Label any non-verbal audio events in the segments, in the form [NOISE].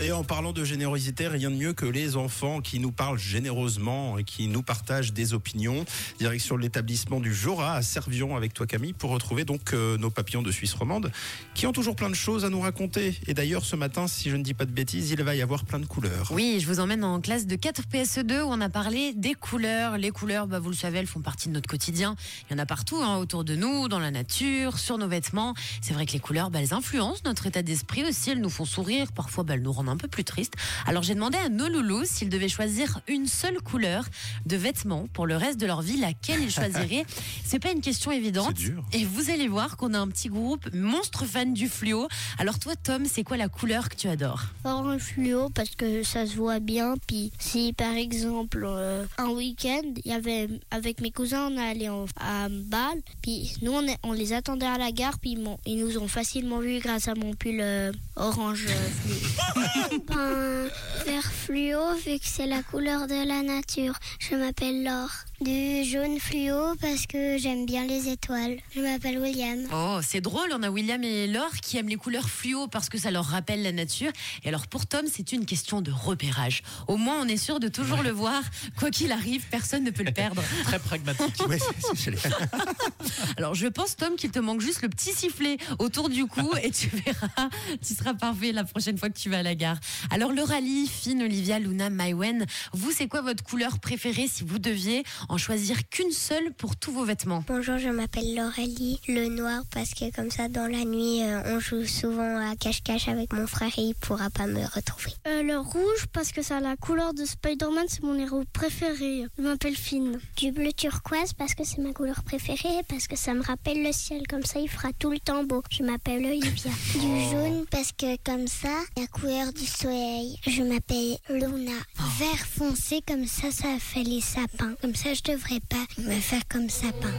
Et en parlant de générosité, rien de mieux que les enfants qui nous parlent généreusement et qui nous partagent des opinions. Direction l'établissement du Jora à Servion avec toi Camille pour retrouver donc euh, nos papillons de Suisse romande qui ont toujours plein de choses à nous raconter. Et d'ailleurs ce matin, si je ne dis pas de bêtises, il va y avoir plein de couleurs. Oui, je vous emmène en classe de 4 PSE2 où on a parlé des couleurs. Les couleurs, bah, vous le savez, elles font partie de notre quotidien. Il y en a partout hein, autour de nous, dans la nature, sur nos vêtements. C'est vrai que les couleurs, bah, elles influencent notre état d'esprit aussi. Elles nous font sourire, parfois bah, elles nous rendent un peu plus tristes. Alors j'ai demandé à nos loulous s'ils devaient choisir une seule couleur de vêtements pour le reste de leur vie, laquelle ils choisiraient. [LAUGHS] C'est pas une question évidente. C'est dur. Et vous allez voir qu'on a un petit groupe monstre fan du fluo. Alors toi, Tom, c'est quoi la couleur que tu adores? Orange fluo parce que ça se voit bien. Puis si par exemple euh, un week-end, il y avait avec mes cousins, on est allé en- à Bâle. Puis nous on, est- on les attendait à la gare. Puis ils nous ont facilement vu grâce à mon pull euh, orange euh, fluo. [LAUGHS] ben, vert fluo vu que c'est la couleur de la nature. Je m'appelle Laure. Du jaune fluo parce que j'aime bien les étoiles. Je m'appelle William. Oh, c'est drôle, on a William et Laure qui aiment les couleurs fluo parce que ça leur rappelle la nature. Et alors pour Tom, c'est une question de repérage. Au moins, on est sûr de toujours le voir. Quoi qu'il arrive, personne ne peut le [LAUGHS] perdre. Très pragmatique. [LAUGHS] Ouais, [LAUGHS] Alors je pense, Tom, qu'il te manque juste le petit sifflet autour du cou et tu verras, tu seras parfait la prochaine fois que tu vas à la gare. Alors Lauralie, Finn, Olivia, Luna, Maïwen, vous, c'est quoi votre couleur préférée si vous deviez en choisir qu'une seule pour tous vos vêtements Bonjour, je m'appelle Laurélie. Le noir parce que comme ça dans la nuit euh, on joue souvent à cache-cache avec mon frère et il pourra pas me retrouver. Euh, le rouge parce que ça a la couleur de Spider-Man, c'est mon héros préféré. Je m'appelle Finn. Du bleu turquoise parce que c'est ma couleur préférée parce que ça me rappelle le ciel comme ça il fera tout le temps beau. Je m'appelle Olivia. [LAUGHS] Du jaune parce que comme ça la couleur du soleil. Je m'appelle Luna. Vert foncé comme ça ça fait les sapins. Comme ça je devrais pas me faire comme sapin.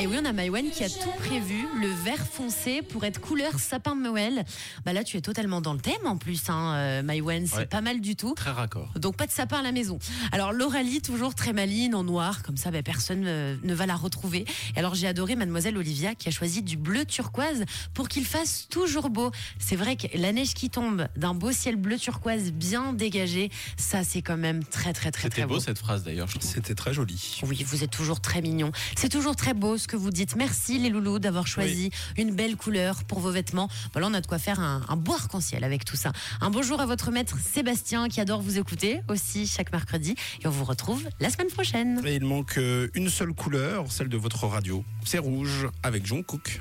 Et oui, on a Maïwen qui a tout prévu, le vert foncé pour être couleur sapin de Noël. Bah là, tu es totalement dans le thème en plus, hein, euh, Maïwen, c'est Ouais. pas mal du tout. Très raccord. Donc pas de sapin à la maison. Alors Lauralie, toujours très maline, en noir, comme ça bah, personne euh, ne va la retrouver. Et alors j'ai adoré mademoiselle Olivia qui a choisi du bleu turquoise pour qu'il fasse toujours beau. C'est vrai que la neige qui tombe d'un beau ciel bleu turquoise bien dégagé, ça c'est quand même très très très C'était très beau, beau. cette phrase d'ailleurs, je trouve. C'était très joli. Oui, vous êtes toujours très mignon. C'est toujours très beau ce que vous dites. Merci les loulous d'avoir choisi une belle couleur pour vos vêtements. Voilà, on a de quoi faire un, un beau arc-en-ciel avec tout ça. Un bonjour à votre maître Sébastien qui adore vous écouter aussi chaque mercredi. Et on vous retrouve la semaine prochaine. Et il manque euh, une seule couleur, celle de votre radio. C'est rouge avec John Cook.